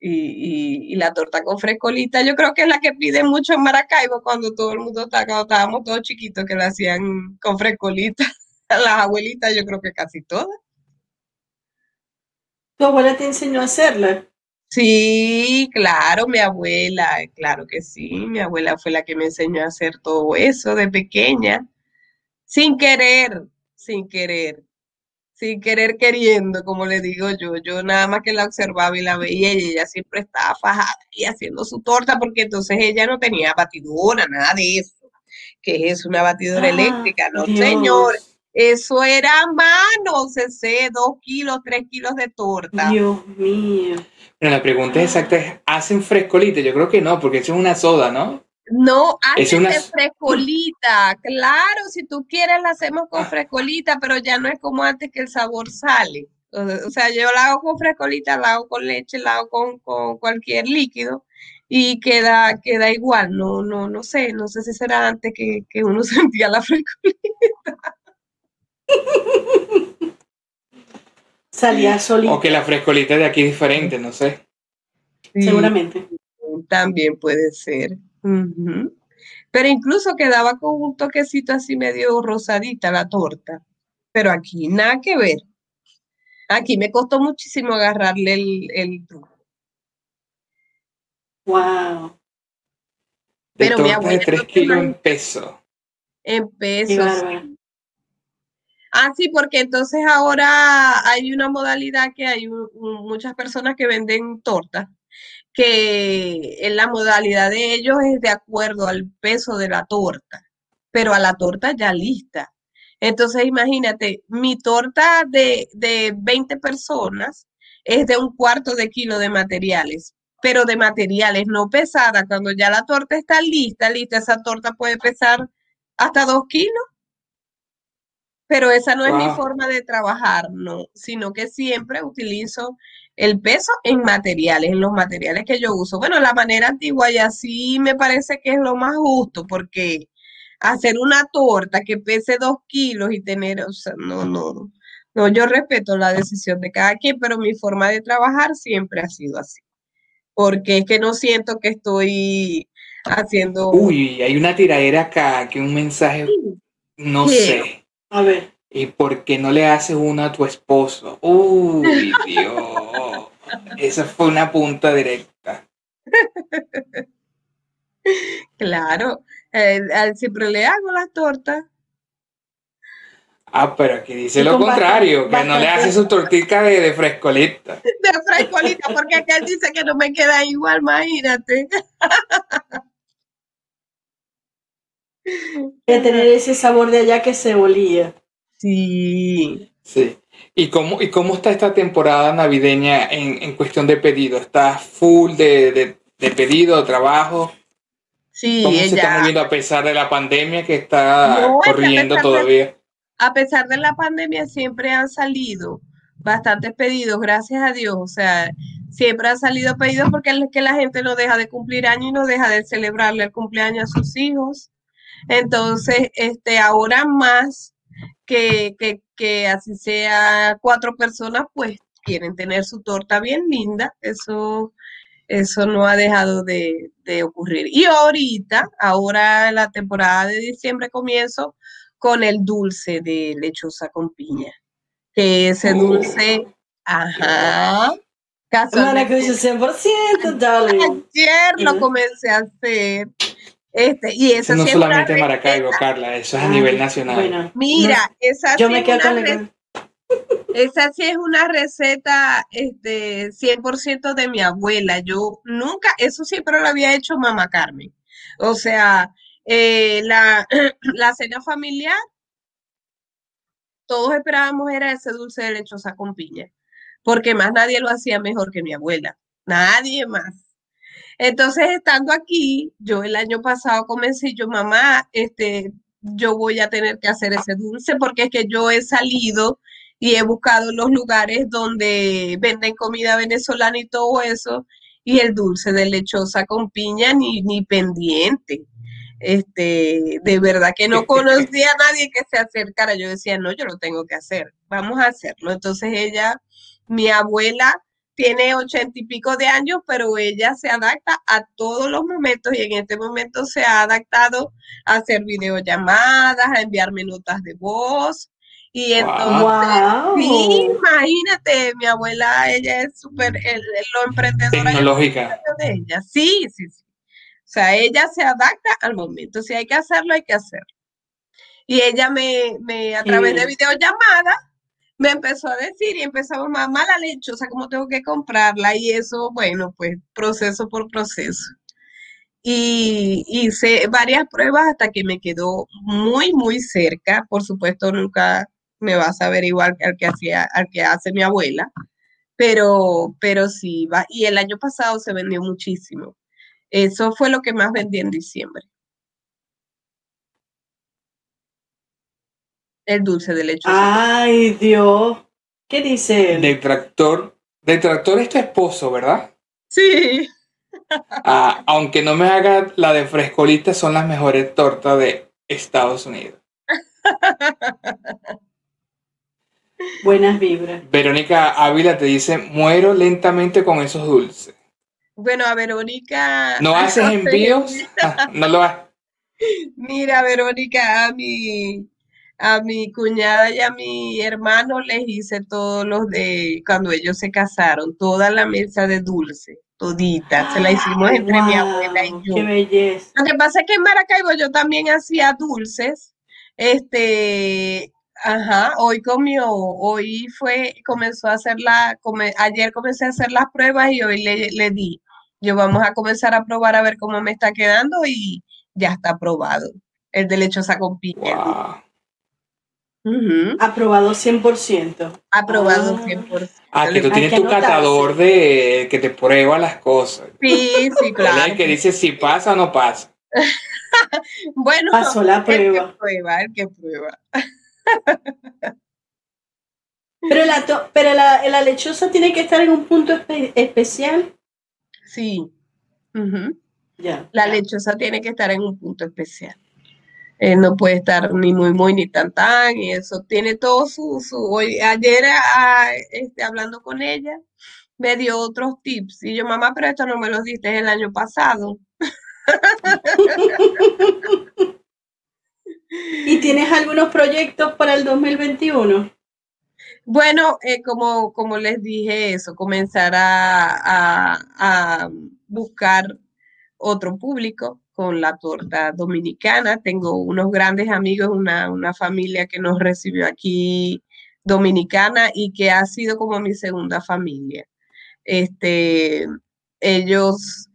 y, la torta con frescolita, yo creo que es la que piden mucho en Maracaibo cuando todo el mundo está, cuando estábamos todos chiquitos que la hacían con frescolita. Las abuelitas, yo creo que casi todas. ¿Tu abuela te enseñó a hacerla? Sí, claro, mi abuela, claro que sí, mi abuela fue la que me enseñó a hacer todo eso de pequeña, sin querer, sin querer sin querer queriendo, como le digo yo. Yo nada más que la observaba y la veía y ella siempre estaba fajada y haciendo su torta porque entonces ella no tenía batidora, nada de eso. que es una batidora ah, eléctrica? No, señor. Eso era a mano, se sé, dos kilos, tres kilos de torta. Dios mío. Pero la pregunta exacta es, ¿hacen frescolita? Yo creo que no, porque eso es una soda, ¿no? No, antes una... de frescolita. Claro, si tú quieres la hacemos con ah. frescolita, pero ya no es como antes que el sabor sale. O sea, yo la hago con frescolita, la hago con leche, la hago con, cualquier líquido y queda, queda igual. No, no, no sé, no sé si será antes que, uno sentía la frescolita. Salía solita. O que la frescolita de aquí es diferente, no sé. Seguramente. También puede ser. Pero incluso quedaba con un toquecito así medio rosadita la torta. Pero aquí nada que ver. Aquí me costó muchísimo agarrarle el, el truco. Wow. Pero mi abuela. De 3 kilos en peso. En peso. Ah, sí, porque entonces ahora hay una modalidad que hay muchas personas que venden tortas, que en la modalidad de ellos es de acuerdo al peso de la torta, pero a la torta ya lista. Entonces, imagínate, mi torta de, de 20 personas es de un cuarto de kilo de materiales, pero de materiales no pesada. Cuando ya la torta está lista, lista, esa torta puede pesar hasta dos kilos. Pero esa no es mi forma de trabajar, no, sino que siempre utilizo el peso en materiales, en los materiales que yo uso. Bueno, la manera antigua y así me parece que es lo más justo, porque hacer una torta que pese dos kilos y tener, o sea, no, no, no, yo respeto la decisión de cada quien, pero mi forma de trabajar siempre ha sido así, porque es que no siento que estoy haciendo... Uy, hay una tiradera acá, que un mensaje, no sé. A ver. ¿Y por qué no le haces una a tu esposo? Uy, Dios. Esa fue una punta directa. Claro, siempre le hago las tortas. Ah, pero aquí dice lo contrario, que no le hace su tortita de, de, frescolita. De frescolita, porque acá él dice que no me queda igual, imagínate. Que tener ese sabor de allá que se olía. Sí. Sí. ¿Y cómo, y cómo está esta temporada navideña en, en cuestión de pedido? ¿Está full de, de, de pedido, trabajo? Sí, ¿Cómo se está moviendo a pesar de la pandemia que está corriendo todavía? a pesar de la pandemia siempre han salido bastantes pedidos, gracias a Dios. O sea, siempre han salido pedidos porque es que la gente no deja de cumplir años y no deja de celebrarle el cumpleaños a sus hijos. Entonces, este, ahora más que, que, que así sea cuatro personas, pues quieren tener su torta bien linda. Eso eso no ha dejado de, ocurrir. Y ahorita, ahora la temporada de diciembre comienzo con el dulce de lechosa con piña. Que ese oh. dulce, ajá. Maracuyá 100%, darling. Ayer lo comencé a hacer. Este, y eso no solamente Maracaibo, Carla, eso es a nivel nacional. Mira, esa yo me quedo con esa sí es una receta este, 100% de mi abuela. Yo nunca, eso siempre lo había hecho mamá Carmen. O sea, eh, la, la, cena familiar, todos esperábamos era ese dulce de lechosa con piña, porque más nadie lo hacía mejor que mi abuela. Nadie más. Entonces, estando aquí, yo el año pasado comencé, yo, mamá, este, yo voy a tener que hacer ese dulce porque es que yo he salido y he buscado los lugares donde venden comida venezolana y todo eso, y el dulce de lechosa con piña ni, ni pendiente. Este, de verdad que no conocía a nadie que se acercara. Yo decía, no, yo lo tengo que hacer, vamos a hacerlo. Entonces ella, mi abuela, tiene ochenta y pico de años, pero ella se adapta a todos los momentos y en este momento se ha adaptado a hacer videollamadas, a enviarme notas de voz, y entonces, sí, imagínate, mi abuela, ella es súper, lo emprendedora tecnológica. De ella. Sí, sí, sí. O sea, ella se adapta al momento. Si hay que hacerlo, hay que hacerlo. Y ella me, me a través de videollamada, me empezó a decir y empezamos, mamá, la lechosa, ¿cómo tengo que comprarla? Y eso, bueno, pues proceso por proceso. Y hice varias pruebas hasta que me quedó muy, muy cerca. Por supuesto, nunca me vas a ver igual al que hacía, al que hace mi abuela, pero, pero sí, va. Y el año pasado se vendió muchísimo. Eso fue lo que más vendí en diciembre. El dulce de leche. Ay, Dios. ¿Qué dice? De tractor. De tractor es tu esposo, ¿verdad? Sí. Ah, aunque no me haga la de frescolita, son las mejores tortas de Estados Unidos. Buenas vibras. Verónica Ávila te dice, muero lentamente con esos dulces. Bueno, a Verónica... ¿No haces envíos? Ah, no lo haces. Mira, Verónica, a mi, a mi cuñada y a mi hermano les hice todos los de cuando ellos se casaron, toda la mesa de dulce, todita, se la hicimos entre mi abuela y yo. Qué belleza. Lo que pasa es que en Maracaibo yo también hacía dulces. Este, ajá, hoy comió, hoy fue, comenzó a hacer la, ayer comencé a hacer las pruebas y hoy le, le di. Yo vamos a comenzar a probar a ver cómo me está quedando y ya está aprobado. El de lechosa con piña. Aprobado 100%. Aprobado 100%. Ah, que tú tienes tu catador de que te prueba las cosas. Sí, sí, claro. El que dice si pasa o no pasa. bueno, pasó la prueba. El que prueba, el que prueba. pero la, pero la, la, lechosa tiene que estar en un punto especial. Sí. ya. La lechosa tiene que estar en un punto especial. Eh, no puede estar ni muy, muy, ni tan, tan, y eso tiene todo su, su hoy, ayer ah, este, hablando con ella, me dio otros tips, y yo, mamá, pero esto no me lo diste el año pasado. ¿Y tienes algunos proyectos para el 2021? Bueno, eh, como, como les dije eso, comenzar a, a buscar otro público, con la torta dominicana. Tengo unos grandes amigos, una, una familia que nos recibió aquí dominicana y que ha sido como mi segunda familia. Este, ellos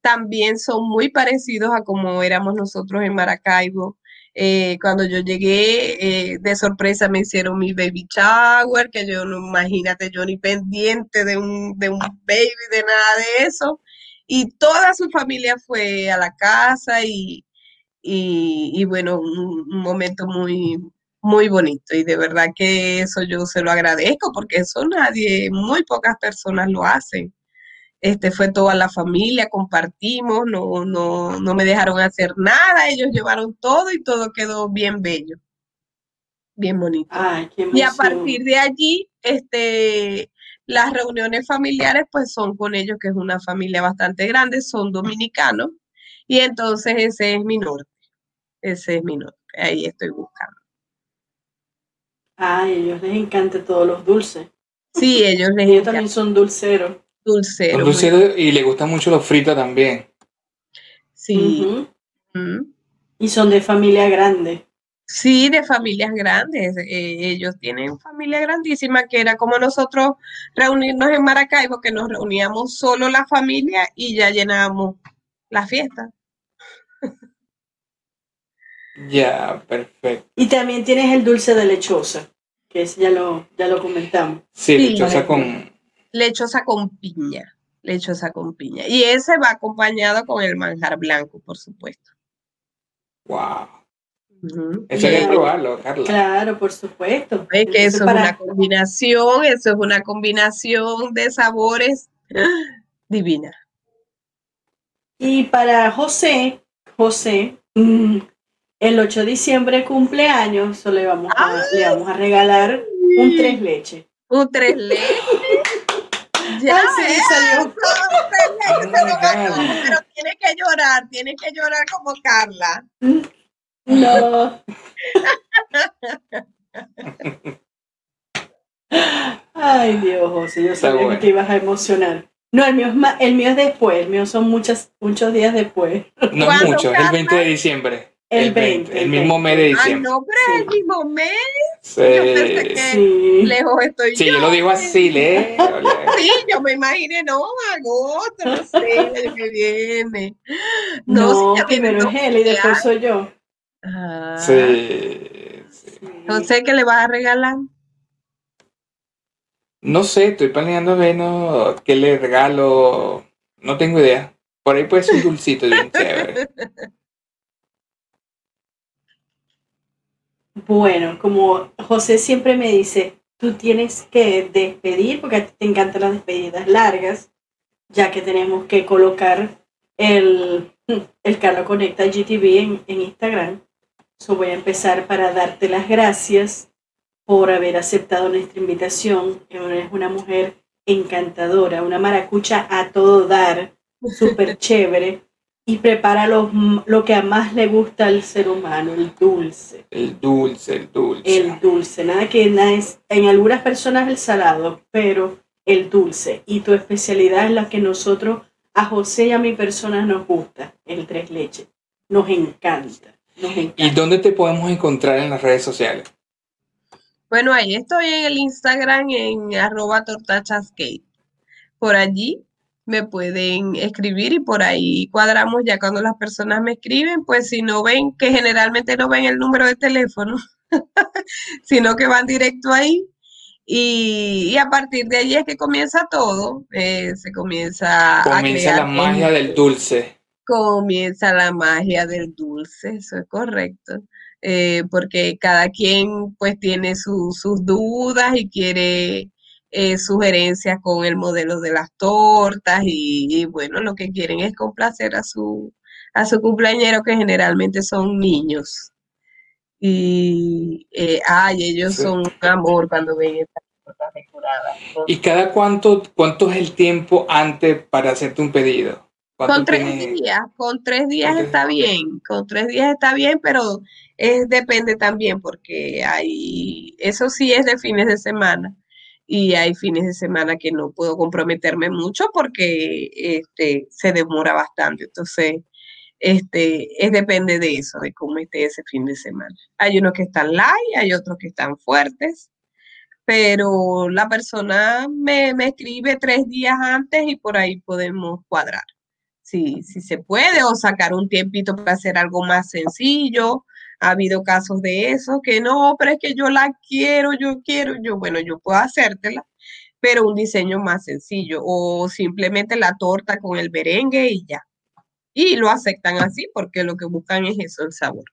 también son muy parecidos a como éramos nosotros en Maracaibo. Eh, cuando yo llegué, eh, de sorpresa me hicieron mi baby shower, que yo no, imagínate, yo ni pendiente de un, de un baby, de nada de eso y toda su familia fue a la casa y, y, bueno, un, momento muy, muy bonito y de verdad que eso yo se lo agradezco porque eso nadie, muy pocas personas lo hacen. Este fue toda la familia, compartimos, no, no, no me dejaron hacer nada, ellos llevaron todo y todo quedó bien bello, bien bonito. y a partir de allí, este, las reuniones familiares pues son con ellos, que es una familia bastante grande, son dominicanos, y entonces ese es mi norte, ese es mi norte, ahí estoy buscando. Ay, a ellos les encanta todos los dulces. Sí, ellos les Ellos también son dulceros. Dulceros. Dulceros y les gusta mucho los fritos también. Sí. Y son de familia grande. Sí, de familias grandes. Eh, ellos tienen familia grandísima, que era como nosotros reunirnos en Maracaibo, que nos reuníamos solo la familia y ya llenábamos la fiesta. Ya, perfecto. Y también tienes el dulce de lechosa, que ese ya lo, ya lo comentamos. Sí, lechosa con... Lechosa con piña, lechosa con piña. Y ese va acompañado con el manjar blanco, por supuesto. Wow. Eso hay que probarlo, Carla. Claro, por supuesto. Es que eso, es una combinación, eso es una combinación de sabores divina. Y para José, José, mm, el 8 de diciembre cumpleaños, le vamos a, le vamos a regalar un tres leche. Un tres leche. Ya, Ay, sí, salió. pero tiene que llorar, tiene que llorar como Carla. No. Ay, Dios, José, yo sabía que te ibas a emocionar. No, el mío es más, el mío es después, el mío son muchos muchos días después. No es mucho, es el 20 de diciembre. El 20. El, mismo mes de diciembre. Ah, no, pero es el mismo mes. Sí. Yo sí. lejos estoy sí, yo. lo digo así, le. sí, yo me imaginé, no, agosto, no sé, el que viene. No, no primero es él y después soy yo. Ah. Sí, No sé qué le vas a regalar. No sé, estoy planeando ver qué le regalo. No tengo idea. Por ahí puede ser un dulcito bien chévere. Bueno, como José siempre me dice, tú tienes que despedir, porque a ti te encantan las despedidas largas, ya que tenemos que colocar el, el Carlos Conecta GTV en, en Instagram. So voy a empezar para darte las gracias por haber aceptado nuestra invitación. Es una mujer encantadora, una maracucha a todo dar, súper chévere. y prepara lo, lo, que a más le gusta al ser humano, el dulce. El dulce, el dulce. El dulce, nada que nada es, en algunas personas el salado, pero el dulce. Y tu especialidad es la que nosotros, a José y a mi persona nos gusta, el tres leches. Nos encanta, nos encanta. ¿Y dónde te podemos encontrar en las redes sociales? Bueno, ahí estoy en el Instagram en arroba tortachascake. Por allí me pueden escribir y por ahí cuadramos ya cuando las personas me escriben, pues si no ven, que generalmente no ven el número de teléfono, sino que van directo ahí. Y, a partir de allí es que comienza todo, eh, se comienza, comienza la magia del dulce. Comienza la magia del dulce, eso es correcto. Eh, porque cada quien pues tiene sus dudas y quiere eh, sugerencias con el modelo de las tortas y, bueno, lo que quieren es complacer a su, a su cumpleañero que generalmente son niños. Y eh, ay, ellos son un amor cuando ven estas tortas decoradas. ¿Y cada cuánto, cuánto es el tiempo antes para hacerte un pedido? Con tres días, con tres días está bien, con tres días está bien, pero es, depende también porque hay, eso sí es de fines de semana y hay fines de semana que no puedo comprometerme mucho porque este, se demora bastante. Entonces, este, es depende de eso, de cómo esté ese fin de semana. Hay unos que están light, hay otros que están fuertes, pero la persona me, me escribe tres días antes y por ahí podemos cuadrar. Si, si se puede, o sacar un tiempito para hacer algo más sencillo, ha habido casos de eso, que no, pero es que yo la quiero, yo quiero, yo, bueno, yo puedo hacértela, pero un diseño más sencillo o simplemente la torta con el merengue y ya. Y lo aceptan así porque lo que buscan es eso, el sabor.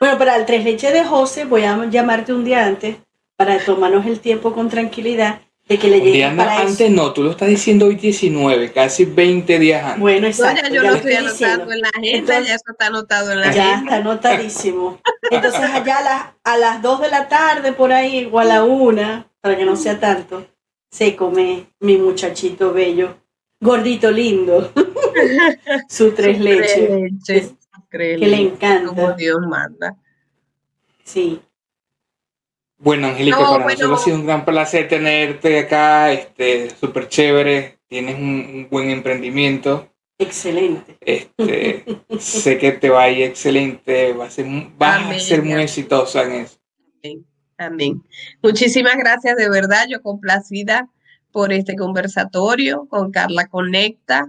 Bueno, para el tres leches de José voy a llamarte un día antes para tomarnos el tiempo con tranquilidad de que le lleguen para antes no, tú lo estás diciendo hoy 19, casi 20 días antes. Bueno, exacto. ya yo lo estoy anotando en la agenda, ya eso está anotado en la agenda. Ya está anotadísimo. Entonces allá a las, a las 2 de la tarde por ahí o a la 1, para que no sea tanto, se come mi muchachito bello, gordito lindo, su tres leches. que le encanta. Como Dios manda. Sí, bueno, Angélica, para nosotros ha sido un gran placer tenerte acá, este, súper chévere, tienes un, buen emprendimiento. Excelente. Este, sé que te va a ir excelente, vas a ser, vas a ser muy exitosa en eso. Amén. Amén. Muchísimas gracias, de verdad, yo complacida por este conversatorio con Carla Conecta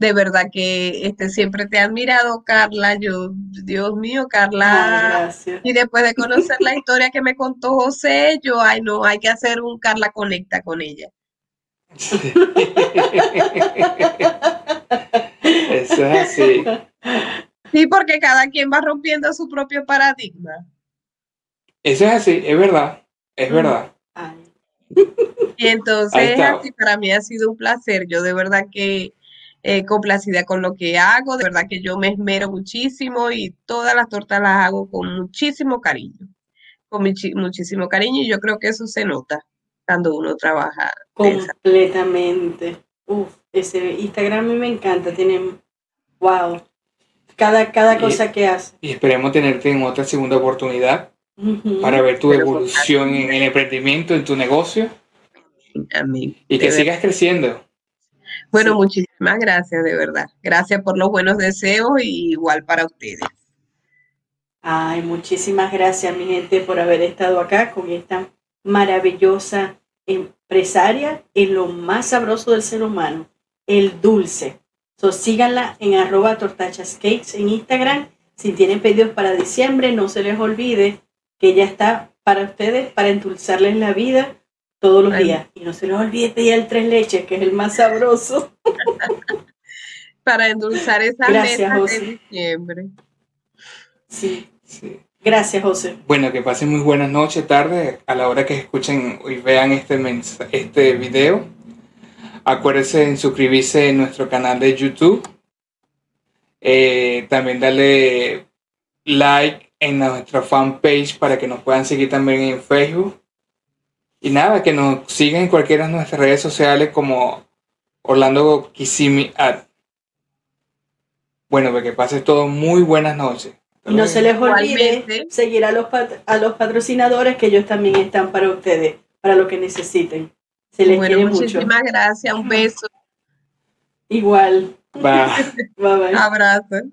de verdad que este, siempre te he admirado, Carla. Yo, Dios mío, Carla. y después de conocer la historia que me contó José, yo, ay, no, hay que hacer un Carla Conecta con ella. Eso es así. Sí, porque cada quien va rompiendo su propio paradigma. Eso es así, es verdad, es verdad. Y entonces, para mí ha sido un placer. Yo de verdad que eh, complacida con lo que hago, de verdad que yo me esmero muchísimo y todas las tortas las hago con muchísimo cariño, con muchísimo cariño y yo creo que eso se nota cuando uno trabaja. Completamente. Uf, ese Instagram a mí me encanta, tiene, wow, cada, cada cosa que hace. Y esperemos tenerte en otra segunda oportunidad para ver tu evolución en el emprendimiento, en tu negocio. Amén. Y que sigas creciendo. Bueno, muchísimas gracias, de verdad. Gracias por los buenos deseos y igual para ustedes. Ay, muchísimas gracias, mi gente, por haber estado acá con esta maravillosa empresaria en lo más sabroso del ser humano, el dulce. So, síganla en arroba tortachascakes en Instagram. Si tienen pedidos para diciembre, no se les olvide que ya está para ustedes, para endulzarles la vida todos los días. Y no se nos olvide pedir el tres leches, que es el más sabroso. Para endulzar esa Gracias, José. de diciembre. Sí. sí. Gracias, José. Bueno, que pasen muy buenas noches, tarde, a la hora que escuchen y vean este, este video. Acuérdense en suscribirse en nuestro canal de YouTube. Eh, también darle like en nuestra fanpage para que nos puedan seguir también en Facebook. Y nada, que nos sigan en cualquiera de nuestras redes sociales como Orlando Kissimmee Bueno, pues que pases todo muy buenas noches. Y no se les olvide seguir a los, a los patrocinadores que ellos también están para ustedes, para lo que necesiten. Se les bueno, muchísimas gracias, un beso. Igual. Bye. bye, bye. Abrazo.